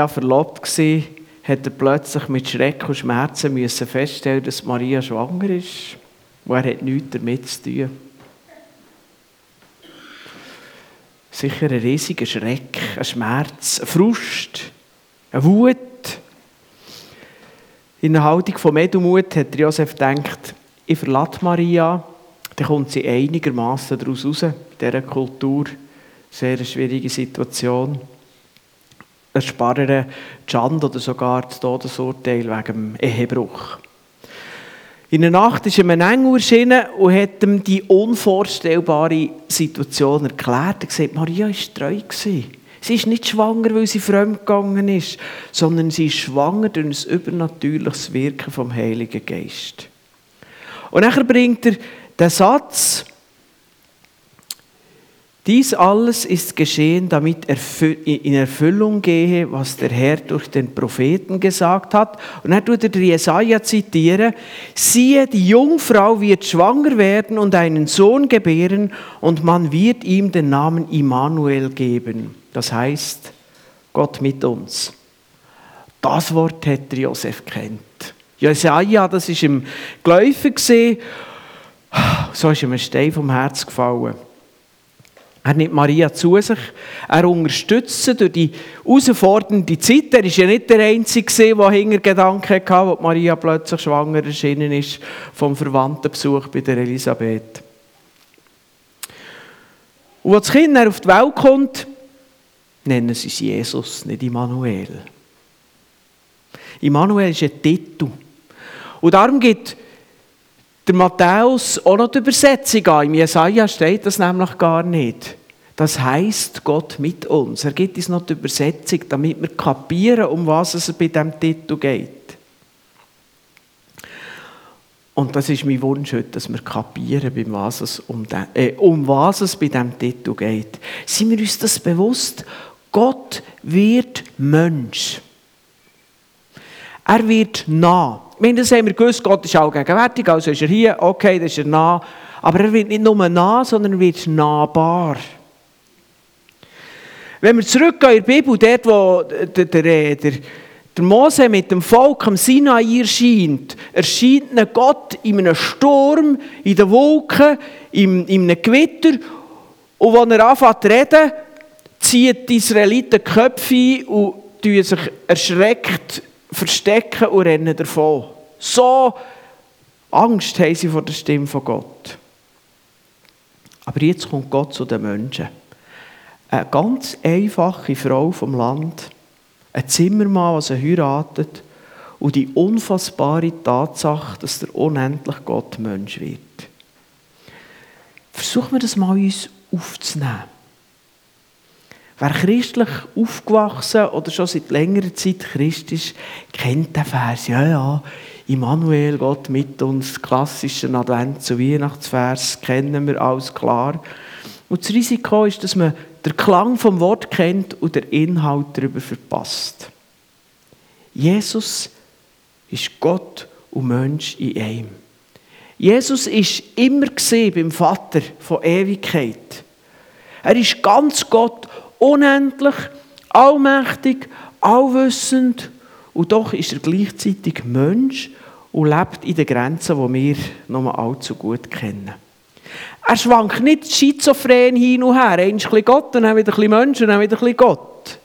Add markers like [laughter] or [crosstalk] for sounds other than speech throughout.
ja verlobt war, hat er plötzlich mit Schreck und Schmerzen müssen feststellen, dass Maria schwanger ist. Und er hat nichts damit zu tun. Sicher ein riesiger Schreck, ein Schmerz, ein Frust, eine Wut. In der Haltung von Medumut hat Josef gedacht, ich verlasse Maria, dann kommt sie einigermaßen daraus raus, in dieser Kultur. Sehr schwierige Situation. Ersparen Schande oder sogar das Todesurteil wegen Ehebruch. In der Nacht ist ihm ein Engel erschienen und hat ihm die unvorstellbare Situation erklärt. Er gesagt, Maria war treu. Sie ist nicht schwanger, weil sie fremdgegangen ist, sondern sie ist schwanger durch ein übernatürliches Wirken vom Heiligen Geist. Und nachher bringt er den Satz, dies alles ist geschehen, damit in Erfüllung gehe, was der Herr durch den Propheten gesagt hat. Und dann tut er Jesaja zitieren. Siehe, die Jungfrau wird schwanger werden und einen Sohn gebären und man wird ihm den Namen Immanuel geben. Das heißt, Gott mit uns. Das Wort hat Josef kennt. Jesaja, das ist im Geläufe gesehen. So ist ihm ein Stein vom Herz gefallen. Er nimmt Maria zu sich, er unterstützt durch die herausfordernde Zeit. Er war ja nicht der Einzige, der hinter Gedanken hatte, als Maria plötzlich schwanger erschienen ist vom Verwandtenbesuch bei der Elisabeth. Und als das Kind auf die Welt kommt, nennen sie es Jesus, nicht Immanuel. Immanuel ist ein Titel. Und darum gibt der Matthäus auch noch die Übersetzung an. Im Jesaja steht das nämlich gar nicht. Das heißt Gott mit uns. Er gibt uns noch die Übersetzung, damit wir kapieren, um was es bei diesem Titel geht. Und das ist mein Wunsch heute, dass wir kapieren, um was es, um, den, äh, um was es bei diesem Titel geht. Sind wir uns das bewusst? Gott wird Mensch. Er wird nah. Wir das haben wir gewusst, Gott ist allgegenwärtig, also ist er hier, okay, das ist er nah. Aber er wird nicht nur nah, sondern er wird nahbar. Wenn wir zurückgehen in die Bibel, dort wo der, der, der, der Mose mit dem Volk am Sinai erscheint, erscheint ein Gott in einem Sturm, in den Wolken, in, in einem Gewitter. Und als er anfängt zu reden, zieht die Israeliten die Köpfe ein und sich erschreckt verstecken und rennen davon. So Angst haben sie vor der Stimme von Gott. Aber jetzt kommt Gott zu den Menschen. Eine ganz einfache Frau vom Land, ein Zimmermann, der sie heiratet, und die unfassbare Tatsache, dass der unendlich Gott Mensch wird. Versuchen wir das mal uns aufzunehmen. Wer christlich aufgewachsen oder schon seit längerer Zeit Christ ist, kennt den Vers. Ja, ja, Immanuel, Gott mit uns, klassischen Advents- und Weihnachtsvers kennen wir alles klar. Und das Risiko ist, dass man den Klang vom Wort kennt und den Inhalt darüber verpasst. Jesus ist Gott und Mensch in einem. Jesus ist immer beim Vater von Ewigkeit. Er ist ganz Gott unendlich, allmächtig, allwissend und doch ist er gleichzeitig Mensch und lebt in den Grenzen, die wir noch allzu gut kennen. Er schwankt nicht schizophren hin und her, ein bisschen Gott, dann wieder ein bisschen Mensch und dann wieder ein bisschen Gott.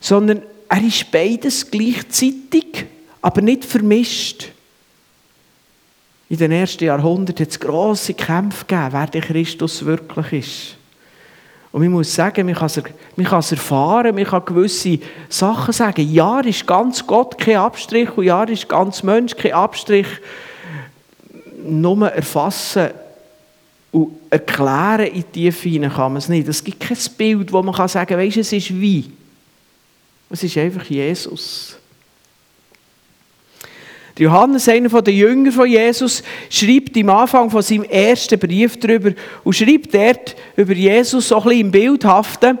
Sondern er ist beides gleichzeitig, aber nicht vermischt. In den ersten Jahrhunderten hat es grosse Kämpfe gegeben, wer der Christus wirklich ist. Und ich muss sagen, man kann, es, man erfahren, man kann gewisse Sachen sagen. Ja, ist ganz Gott kein Abstrich und ja, ist ganz Mensch kein Abstrich. Nur erfassen und erklären in die Tiefe kann man es nicht. Es gibt kein Bild, wo man kann sagen kann, weißt es ist wie. Es ist einfach Jesus. Johannes, einer der Jünger von Jesus, schreibt im Anfang von seinem ersten Brief darüber und schreibt dort über Jesus so ein bisschen im Bildhaften.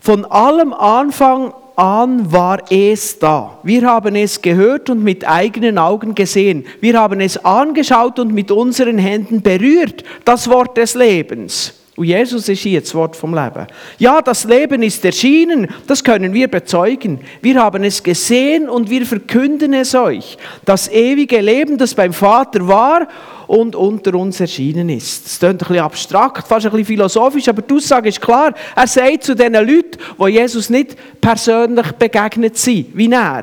Von allem Anfang an war es da. Wir haben es gehört und mit eigenen Augen gesehen. Wir haben es angeschaut und mit unseren Händen berührt, das Wort des Lebens. Und Jesus ist hier das Wort vom Leben. Ja, das Leben ist erschienen, das können wir bezeugen. Wir haben es gesehen und wir verkünden es euch. Das ewige Leben, das beim Vater war und unter uns erschienen ist. Das klingt ein bisschen abstrakt, fast ein bisschen philosophisch, aber die Aussage ist klar. Er sagt zu den Leuten, die Jesus nicht persönlich begegnet sind, wie er,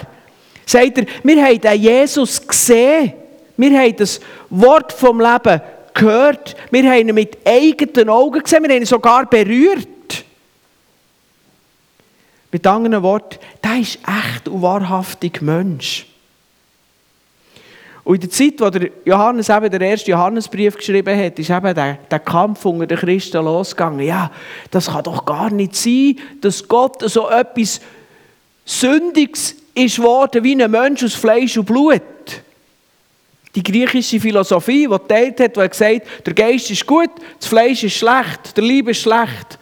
sagt er, wir haben den Jesus gesehen. Wir haben das Wort vom Leben gehört. Wir haben ihn mit eigenen Augen gesehen. Wir haben ihn sogar berührt. Mit anderen Worten, der ist echt und wahrhaftig Mensch. Und in der Zeit, wo der Johannes eben den ersten Johannesbrief geschrieben hat, ist eben der, der Kampf unter den Christen losgegangen. Ja, das kann doch gar nicht sein, dass Gott so etwas Sündiges ist geworden wie ein Mensch aus Fleisch und Blut. Die griechische Philosophie, die teilt hat, die gesagt hat, der Geist ist gut, das Fleisch ist schlecht, der Liebe ist schlecht.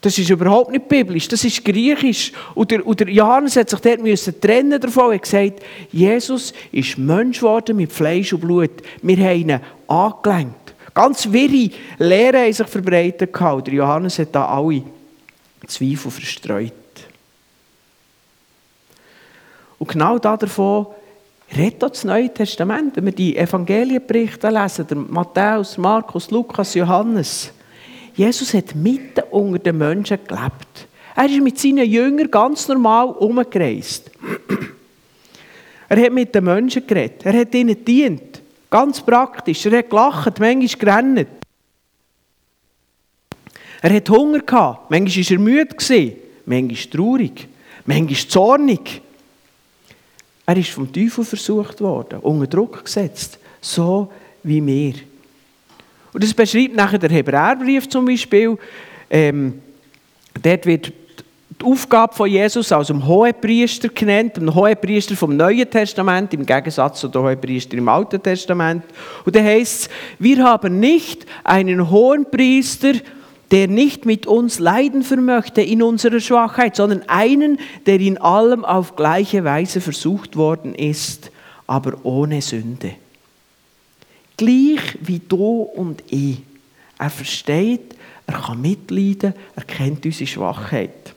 Das ist überhaupt nicht biblisch, das ist griechisch. Und der, und der Johannes hat sich dort müssen trennen davon und gesagt, Jesus ist Mensch geworden mit Fleisch und Blut. Wir haben ihn angelenkt. Ganz wirre Lehren haben sich verbreitet. Der Johannes hat da alle Zweifel verstreut. Und genau davon redet das Neue Testament. Wenn wir die Evangelienberichte lesen, der Matthäus, Markus, Lukas, Johannes. Jesus hat mitten unter den Menschen gelebt. Er ist mit seinen Jüngern ganz normal umgereist. Er hat mit den Menschen geredet. Er hat ihnen gedient. Ganz praktisch. Er hat gelacht, manchmal gerannt. Er hat Hunger gehabt. Manchmal war er müde, manchmal traurig, manchmal zornig. Er ist vom Teufel versucht worden, unter Druck gesetzt, so wie wir. Und das beschreibt nachher der Hebräerbrief zum Beispiel. Ähm, dort wird die Aufgabe von Jesus als dem Hohepriester genannt, dem Hohepriester vom Neuen Testament, im Gegensatz zu dem Hohepriester im Alten Testament. Und da heißt es, wir haben nicht einen Hohenpriester, der nicht mit uns leiden vermöchte in unserer Schwachheit, sondern einen, der in allem auf gleiche Weise versucht worden ist, aber ohne Sünde. Gleich wie du und ich. Er versteht, er kann mitleiden, er kennt unsere Schwachheit.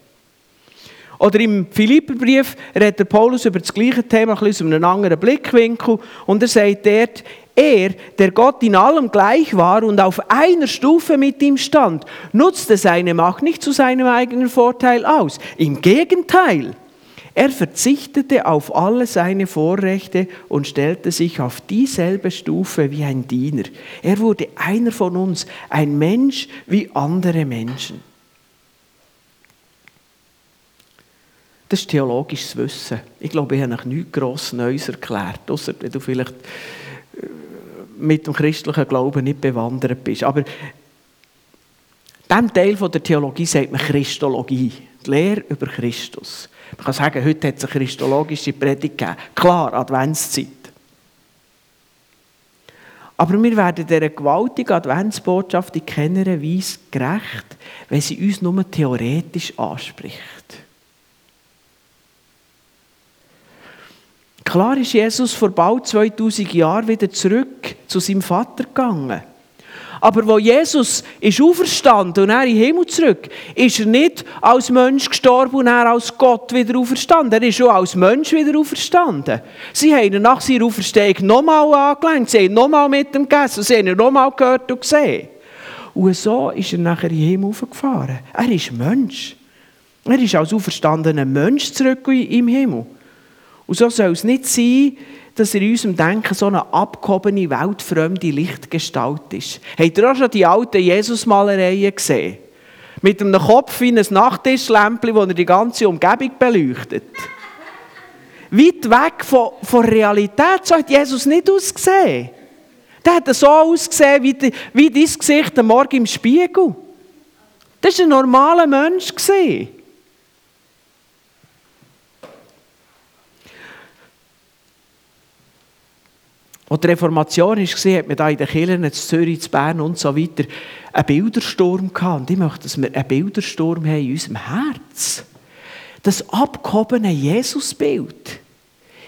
Oder im Philipperbrief redet Paulus über das gleiche Thema, ein bisschen aus einem anderen Blickwinkel. Und er sagt dort, er, der Gott in allem gleich war und auf einer Stufe mit ihm stand, nutzte seine Macht nicht zu seinem eigenen Vorteil aus. Im Gegenteil, er verzichtete auf alle seine Vorrechte und stellte sich auf dieselbe Stufe wie ein Diener. Er wurde einer von uns, ein Mensch wie andere Menschen. Das ist theologisches Wissen. Ich glaube, ich habe noch nichts gross Neues erklärt, außer wenn du vielleicht mit dem christlichen Glauben nicht bewandert bist. Aber diesem Teil der Theologie sagt man Christologie, die Lehre über Christus. Man kann sagen, heute hat es eine christologische Predigt gegeben. Klar, Adventszeit. Aber wir werden dieser gewaltigen Adventsbotschaft in keiner Weise gerecht, wenn sie uns nur theoretisch anspricht. Klar ist Jesus vor bald 2000 Jahren wieder zurück zu seinem Vater gegangen. Aber wo Jesus ist auferstanden und er in den Himmel zurück, ist er nicht als Mensch gestorben und er als Gott wieder auferstanden. Er ist auch als Mensch wieder auferstanden. Sie haben ihn nach seiner Auferstehung nochmal angelenkt, sie haben nochmal mit ihm gegessen, sie haben ihn nochmal gehört und gesehen. Und so ist er nachher in den Himmel aufgefahren. Er ist Mensch. Er ist als auferstandener Mensch zurück im Himmel. Und so soll es nicht sein, dass in unserem Denken so eine abgehobene, weltfremde Lichtgestalt ist. Habt ihr auch schon die alten Jesus-Malereien gesehen? Mit einem Kopf wie ein Nachttischlämpchen, das die ganze Umgebung beleuchtet. Weit weg von, von Realität, so hat Jesus nicht ausgesehen. Der hat so ausgesehen wie, wie dein Gesicht am Morgen im Spiegel. Das war ein normaler Mensch. Gewesen. Als die Reformation war, hat man da in den Kirchen, in Zürich, in Bern und so weiter, einen Bildersturm gehabt. Und ich möchte, dass wir einen Bildersturm haben in unserem Herz. Das abgehobene Jesusbild.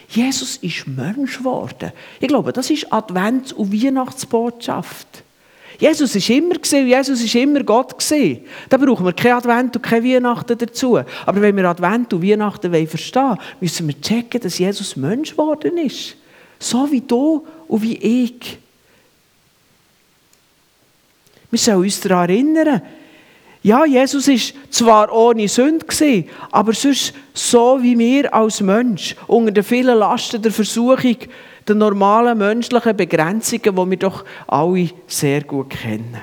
Jesus ist Mensch geworden. Ich glaube, das ist Advents- und Weihnachtsbotschaft. Jesus ist immer gesehen, Jesus ist immer Gott gesehen. Da brauchen wir kein Advent und kein Weihnachten dazu. Aber wenn wir Advent und Weihnachten verstehen wollen, müssen wir checken, dass Jesus Mensch geworden ist. So wie du und wie ich. Wir sollen uns daran erinnern, ja, Jesus ist zwar ohne Sünde aber sonst so wie wir als Mensch, unter den vielen Lasten der Versuchung, der normalen menschlichen Begrenzungen, die wir doch alle sehr gut kennen.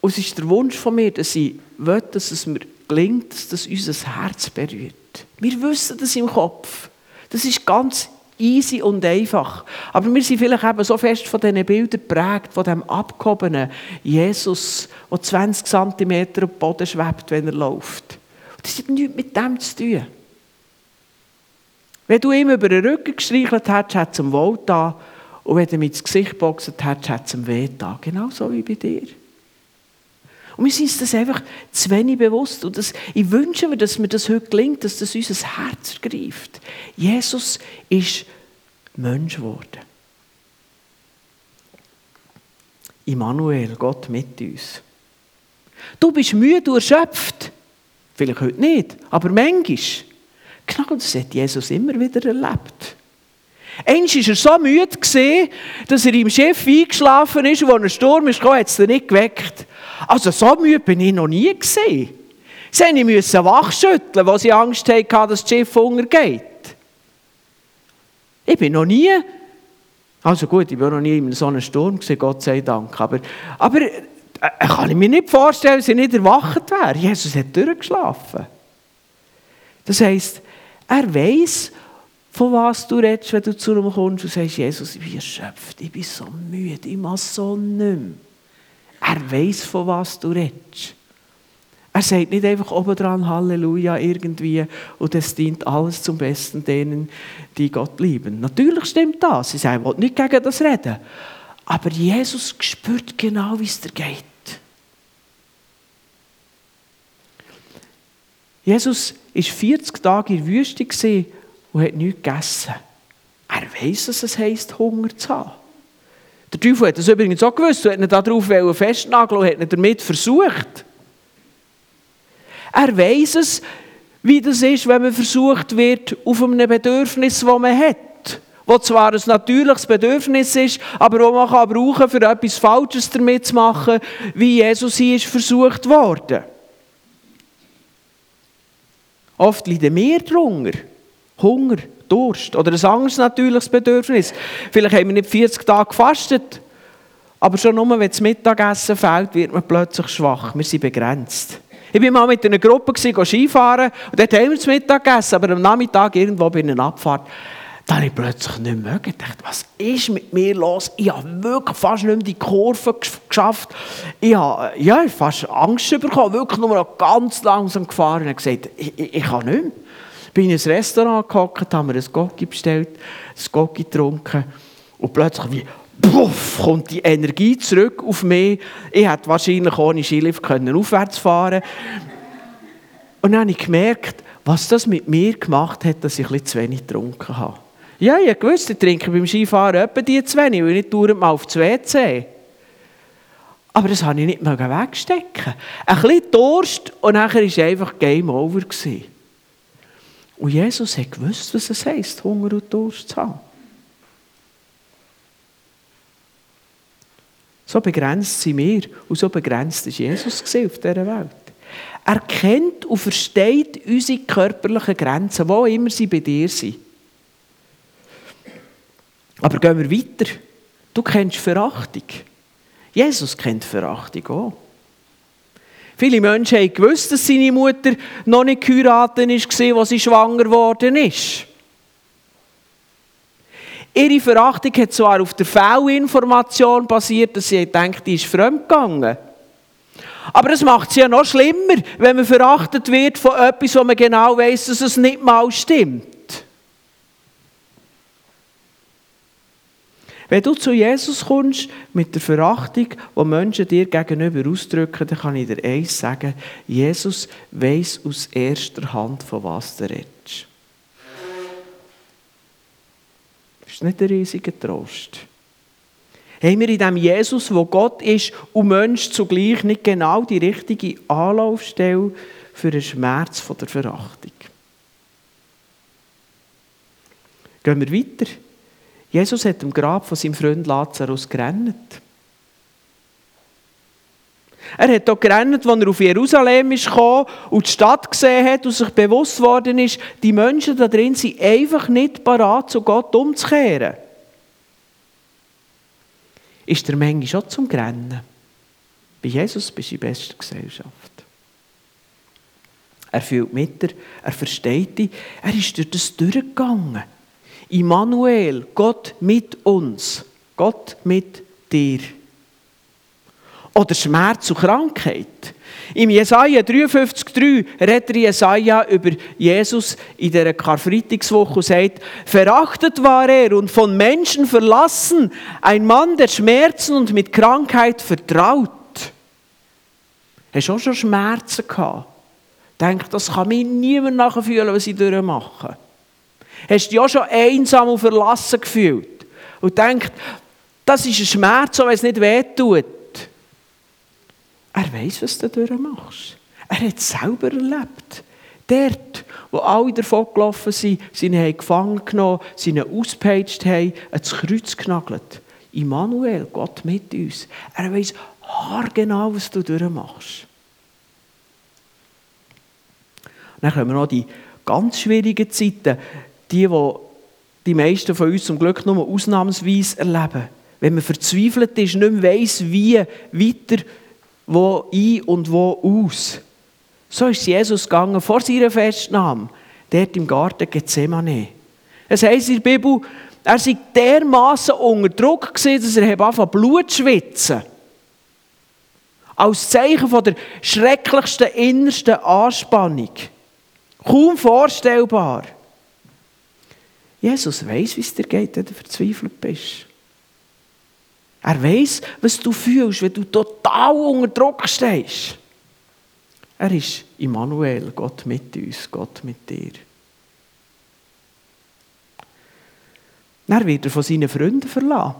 Und es ist der Wunsch von mir, dass ich will, dass es mir gelingt, dass das unser Herz berührt. Wir wissen das im Kopf. Das ist ganz easy und einfach. Aber wir sind vielleicht eben so fest von diesen Bildern geprägt, von dem abgehobenen Jesus, der 20 cm auf dem Boden schwebt, wenn er läuft. Das hat nichts mit dem zu tun. Wenn du ihm über den Rücken gestreichelt hättest, hat es ihm wohl getan. Und wenn du ihm ins Gesicht geboxt hättest, hat es ihm weh getan. Genauso wie bei dir. Und wir sind uns das einfach zu wenig bewusst. Und das, ich wünsche mir, dass mir das heute gelingt, dass das unser Herz ergreift. Jesus ist Mensch geworden. Immanuel, Gott mit uns. Du bist müde, du erschöpft. Vielleicht heute nicht, aber manchmal. Genau das hat Jesus immer wieder erlebt. Einst war er so müde, dass er im Schiff eingeschlafen ist und als ein Sturm kam, hat es ihn nicht geweckt. Also so müde bin ich noch nie gesehen. Sie mussten wachschütteln, weil sie Angst hatten, dass das Schiff untergeht. Ich bin noch nie, also gut, ich war noch nie in so einem Sturm Gott sei Dank, aber, aber äh, kann ich mir nicht vorstellen, dass ich nicht erwacht wäre. Jesus hat durchgeschlafen. Das heisst, er weiß, von was du redest, wenn du zu ihm kommst und sagst, Jesus, ich bin erschöpft, ich bin so müde, ich mache so nicht mehr. Er weiß, von was du redest. Er sagt nicht einfach obendran Halleluja irgendwie und es dient alles zum Besten denen, die Gott lieben. Natürlich stimmt das. Sie sagen, ich will nicht gegen das reden. Aber Jesus spürt genau, wie es dir geht. Jesus war 40 Tage in der Wüste und hat nichts gegessen. Er weiß, dass es heisst, Hunger zu haben. Der Teufel hat das übrigens auch gewusst und hat ihn darauf festnageln und hat ihn damit versucht. Er weiß es, wie das ist, wenn man versucht wird, auf einem Bedürfnis, das man hat. Das zwar ein natürliches Bedürfnis ist, aber das man kann brauchen für etwas Falsches damit zu machen, wie Jesus hier ist versucht worden. Oft leiden wir darunter. Hunger, Durst oder ein anderes natürliches Bedürfnis. Vielleicht haben wir nicht 40 Tage gefastet, aber schon nur, wenn das Mittagessen fehlt, wird man plötzlich schwach. Wir sind begrenzt. Ich war mal mit einer Gruppe Skifahren und dort haben wir das Mittag gegessen, aber am Nachmittag irgendwo bei einer Abfahrt, da habe ich plötzlich nicht mehr mögen. Ich dachte, was ist mit mir los? Ich habe wirklich fast nicht mehr die Kurve geschafft. Ich habe ja, fast Angst bekommen, wirklich nur noch ganz langsam gefahren und gesagt, ich, ich, ich kann nicht mehr. Bin in ein Restaurant gehockt, haben wir ein Gocki bestellt, ein Gocki getrunken und plötzlich wie puff, kommt die Energie zurück auf mich. Ich hätte wahrscheinlich ohne Skilift können aufwärts fahren Und dann habe ich gemerkt, was das mit mir gemacht hat, dass ich bisschen zu wenig getrunken habe. Ja, ich wusste, ich trinke beim Skifahren etwa die zu wenig, weil ich dauernd mal auf das WC. Aber das konnte ich nicht wegstecken. Ein bisschen Durst und nachher war einfach Game Over. Und Jesus hat gewusst, was es heisst, Hunger und Durst zu haben. So begrenzt sind wir und so begrenzt ist Jesus auf dieser Welt. Er kennt und versteht unsere körperlichen Grenzen, wo immer sie bei dir sind. Aber gehen wir weiter. Du kennst Verachtung. Jesus kennt Verachtung auch. Viele Menschen haben gewusst, dass seine Mutter noch nicht geheiratet war, als sie schwanger geworden ist. Ihre Verachtung hat zwar auf der Fehlinformation basiert, dass sie denkt, die ist fremdgegangen. Aber es macht es ja noch schlimmer, wenn man verachtet wird von etwas, wo man genau weiß, dass es nicht mal stimmt. Wenn du zu Jesus kommst mit der Verachtung, die Menschen dir gegenüber ausdrücken, dann kann ich dir eins sagen: Jesus weiß aus erster Hand, von was du redest. ist nicht ein riesiger Trost. Haben wir in dem Jesus, wo Gott ist und Mensch zugleich, nicht genau die richtige Anlaufstelle für den Schmerz der Verachtung? Gehen wir weiter. Jesus hat im Grab von seinem Freund Lazarus gerannt. Er hat auch gerannt, als er auf Jerusalem gekommen und die Stadt gesehen hat und sich bewusst worden ist, die Menschen da drin sind einfach nicht parat, zu Gott umzukehren. Ist der Menge schon zum Grennen? Bei Jesus bist du in bester Gesellschaft. Er fühlt mit dir, er versteht dich, er ist durch das durchgegangen. Immanuel, Gott mit uns, Gott mit dir. Oder Schmerz und Krankheit. Im Jesaja 53,3 redet Jesaja über Jesus in der Karfreitagswoche und sagt, verachtet war er und von Menschen verlassen, ein Mann der Schmerzen und mit Krankheit vertraut. Hast du auch schon Schmerzen gehabt? Denk, das kann mir niemand nachfühlen, was ich durchmache. Hast du dich auch schon einsam und verlassen gefühlt? Und denkt, das ist ein Schmerz, auch wenn es nicht wehtut. Er weiß, was du durchmachst. Er hat es selber erlebt. Dort, wo alle davon gelaufen sind, sie ihn gefangen genommen, sie ausgepeitscht haben, ans Kreuz genagelt. Immanuel, Gott mit uns. Er weiß haargenau, was du durchmachst. Dann kommen noch die ganz schwierigen Zeiten, die, die die meisten von uns zum Glück nur ausnahmsweise erleben. Wenn man verzweifelt ist, nicht mehr weiss, wie weiter wo ein und wo aus. So ist Jesus gegangen vor seiner Festnahme, dort im Garten Gethsemane. Es heisst in der Bibel, er sei dermaßen unter Druck gewesen, dass er anfangen Blut schwitzen. Als Zeichen von der schrecklichsten innersten Anspannung. Kaum vorstellbar. Jesus weiß, wie es dir geht, wenn du verzweifelt bist. Er weiß, was du fühlst, wenn du total unter Druck stehst. Er ist Immanuel, Gott mit uns, Gott mit dir. Dann wird er von seinen Freunden verlassen.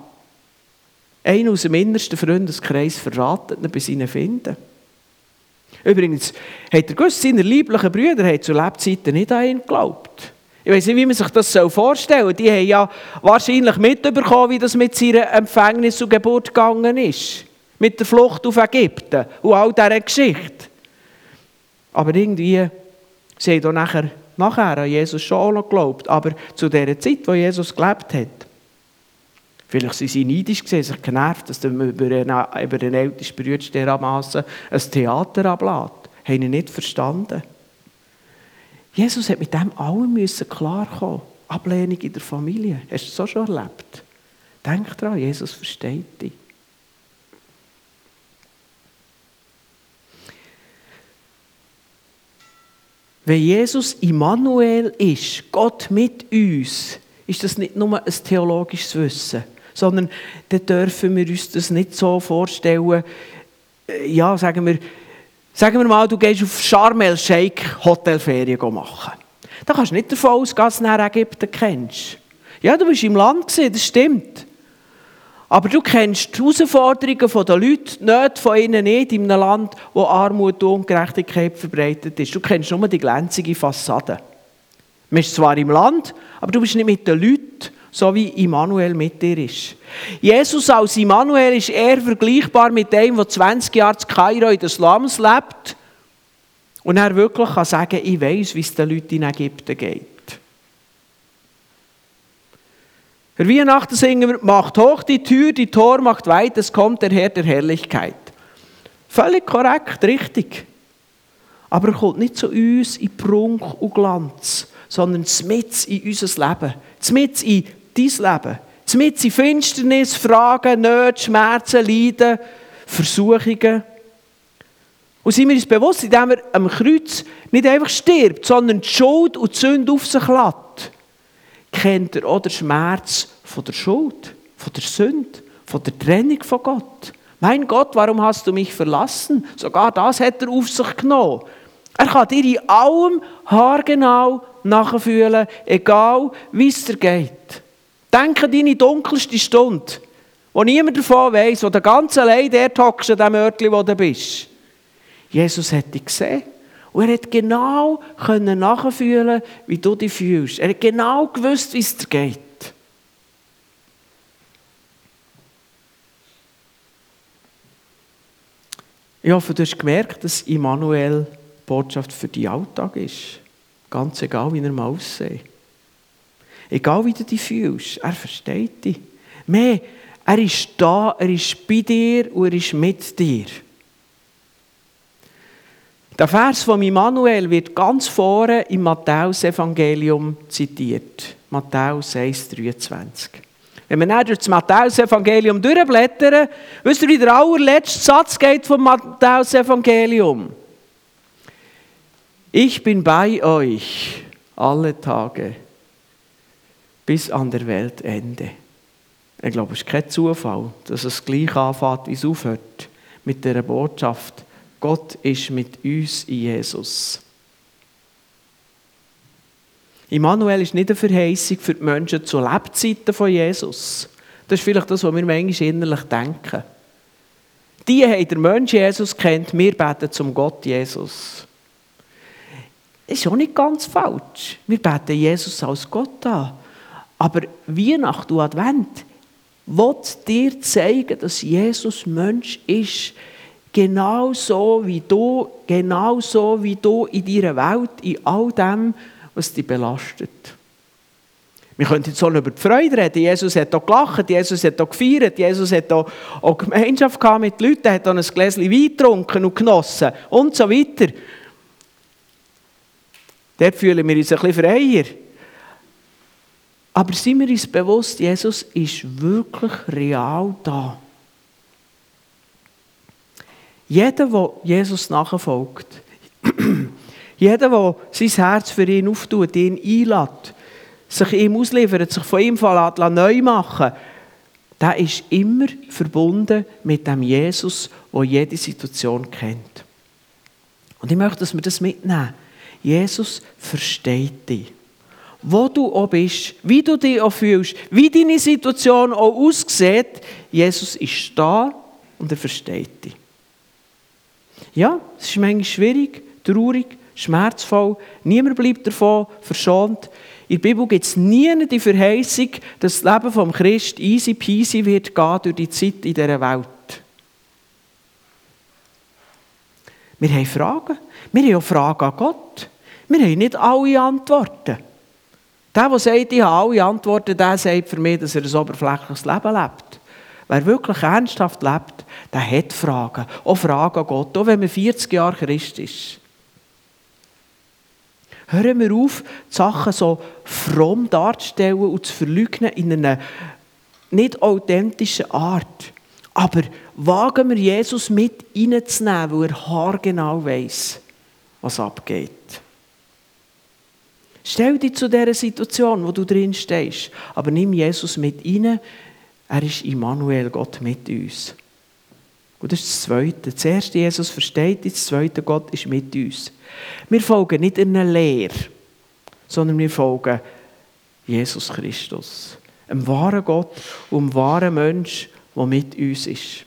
Einer aus dem innersten Freundeskreis verratet ihn bei seinen Finden. Übrigens, hat er gewusst, seine lieblichen Brüder haben zu Lebzeiten nicht an ihn geglaubt. Ich weiß nicht, wie man sich das vorstellen soll. Die haben ja wahrscheinlich mitbekommen, wie das mit seiner Empfängnis und Geburt gegangen ist. Mit der Flucht auf Ägypten und all dieser Geschichte. Aber irgendwie, sie haben nachher, nachher an Jesus schon auch noch geglaubt. Aber zu der Zeit, wo Jesus gelebt hat, Vielleicht waren sie neidisch, sich genervt, dass er über den, ältesten Bruder dermassen ein Theater ablässt. Haben sie nicht verstanden. Jesus hat mit dem allem müssen klarkommen. Ablehnung in der Familie. Hast du das so schon erlebt? Denk daran, Jesus versteht dich. Wenn Jesus Immanuel ist, Gott mit uns, ist das nicht nur ein theologisches Wissen, sondern dann dürfen wir uns das nicht so vorstellen, äh, ja, sagen wir, Sagen wir mal, du gehst auf Sharm el-Sheikh Hotelferien machen. Da kannst du nicht davon ausgehen, dass du Ägypten kennst. Ja, du bist im Land gewesen, das stimmt. Aber du kennst die Herausforderungen der Leute nicht von ihnen nicht in einem Land, wo Armut und Ungerechtigkeit verbreitet ist. Du kennst nur die glänzige Fassade. Du bist zwar im Land, aber du bist nicht mit den Leuten so wie Immanuel mit dir ist. Jesus als Immanuel ist eher vergleichbar mit dem, der 20 Jahre in Kairo in den Slums lebt und er wirklich kann sagen, ich weiß, wie es den Leuten in Ägypten geht. Für Weihnachten singen wir, macht hoch die Tür, die Tor macht weit, es kommt der Herr der Herrlichkeit. Völlig korrekt, richtig. Aber er kommt nicht zu uns in Prunk und Glanz, sondern mit in unser Leben, mit in dein Leben. Mit in Finsternis, Fragen, Nöte, Schmerzen, Leiden, Versuchungen. Und sind wir uns bewusst, indem er am Kreuz nicht einfach stirbt, sondern die Schuld und die Sünde auf sich lässt, kennt er auch den Schmerz von der Schuld, von der Sünde, von der Trennung von Gott. Mein Gott, warum hast du mich verlassen? Sogar das hat er auf sich genommen. Er kann dir in allem haargenau nachfühlen, egal wie es dir geht. Denke an deine dunkelste Stunde wo niemand davon weiss, wo der ganze allein dort hockst, an dem Örtchen, wo du bist. Jesus hat dich gesehen. Und er hat genau nachfühlen wie du dich fühlst. Er hat genau gewusst, wie es dir geht. Ich hoffe, du hast gemerkt, dass Immanuel Botschaft für deinen Alltag ist. Ganz egal, wie er mal aussieht. Egal, wie du dich fühlst, er versteht dich. Mehr, er ist da, er ist bei dir und er ist mit dir. Der Vers von Immanuel wird ganz vorne im Matthäus-Evangelium zitiert. Matthäus 1,23. Wenn wir dann durch das Matthäus-Evangelium durchblättern, wisst ihr, wie der allerletzte Satz geht vom Matthäus-Evangelium? Ich bin bei euch alle Tage bis an der Weltende. Ich glaube, es ist kein Zufall, dass es gleich anfängt, wie es aufhört, mit der Botschaft, Gott ist mit uns in Jesus. Immanuel ist nicht eine Verheißung für die Menschen zu Lebzeiten von Jesus. Das ist vielleicht das, was wir manchmal innerlich denken. Die haben der Mensch Jesus kennt, wir beten zum Gott Jesus. Das ist auch nicht ganz falsch. Wir beten Jesus als Gott an. Aber Weihnachten und Advent will dir zeigen, dass Jesus Mensch ist. Genau so wie du, genau so wie du in deiner Welt, in all dem, was dich belastet. Wir können jetzt auch über die Freude reden. Jesus hat auch gelacht, Jesus hat auch gefeiert, Jesus hat auch, auch Gemeinschaft gehabt mit Leuten, er hat auch ein Gläschen Wein getrunken und genossen und so weiter. Dort fühlen wir uns ein bisschen freier. Aber sind wir uns bewusst, Jesus ist wirklich real da. Jeder, der Jesus nachfolgt, [clears throat] jeder, der sein Herz für ihn auftut, ihn einlädt, sich ihm ausliefert, sich von ihm neu machen der ist immer verbunden mit dem Jesus, der jede Situation kennt. Und ich möchte, dass wir das mitnehmen. Jesus versteht dich. Wo du auch bist, wie du dich auch fühlst, wie deine Situation auch aussieht, Jesus ist da und er versteht dich. Ja, es ist manchmal schwierig, traurig, schmerzvoll. Niemand bleibt davon verschont. In der Bibel gibt es nie die Verheißung, dass das Leben vom Christ easy peasy wird gehen durch die Zeit in dieser Welt. Wir haben Fragen. Wir haben auch Fragen an Gott. Wir haben nicht alle Antworten. Der, der sagt, ich habe alle Antworten, der sagt für mich, dass er ein oberflächliches Leben lebt. Wer wirklich ernsthaft lebt, der hat Fragen. Auch Fragen an Gott, auch wenn man 40 Jahre Christ ist. Hören wir auf, die Sachen so fromm darzustellen und zu verleugnen in einer nicht authentischen Art. Aber wagen wir Jesus mit reinzunehmen, weil er haargenau weiß, was abgeht. Stell dich zu dieser Situation, wo du drin stehst, aber nimm Jesus mit rein. Er ist Immanuel, Gott mit uns. Und das ist das Zweite. Das erste, Jesus versteht, das zweite, Gott ist mit uns. Wir folgen nicht einer Lehre, sondern wir folgen Jesus Christus. Einem wahren Gott und einem wahren Mensch, der mit uns ist.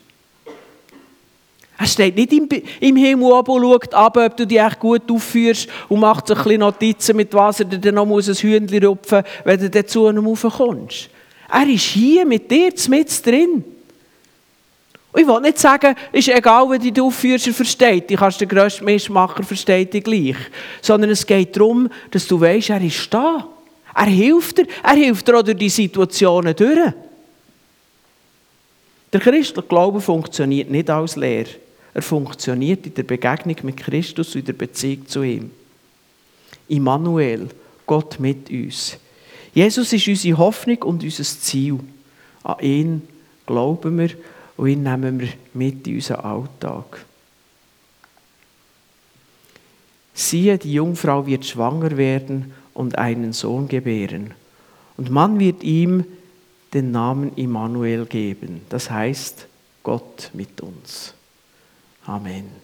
Er steht nicht im, im Himmel oben und schaut ab, ob du dich echt gut aufführst und macht sich ein bisschen Notizen, mit was er dann noch ein Hühnchen rupfen muss, wenn du dann zu ihm raufkommst. Er ist hier mit dir mit drin. Und ich will nicht sagen, es ist egal, wie du aufführst, er versteht dich, kannst den grössten Mistmacher versteht dich gleich. Sondern es geht darum, dass du weißt, er ist da. Er hilft dir, er hilft dir auch durch die Situationen durch. Der christliche Glaube funktioniert nicht als Lehre. Er funktioniert in der Begegnung mit Christus und in der Beziehung zu ihm. Immanuel, Gott mit uns. Jesus ist unsere Hoffnung und unser Ziel. An ihn glauben wir und ihn nehmen wir mit in unseren Alltag. Siehe, die Jungfrau wird schwanger werden und einen Sohn gebären. Und man wird ihm den Namen Immanuel geben. Das heißt, Gott mit uns. Amen.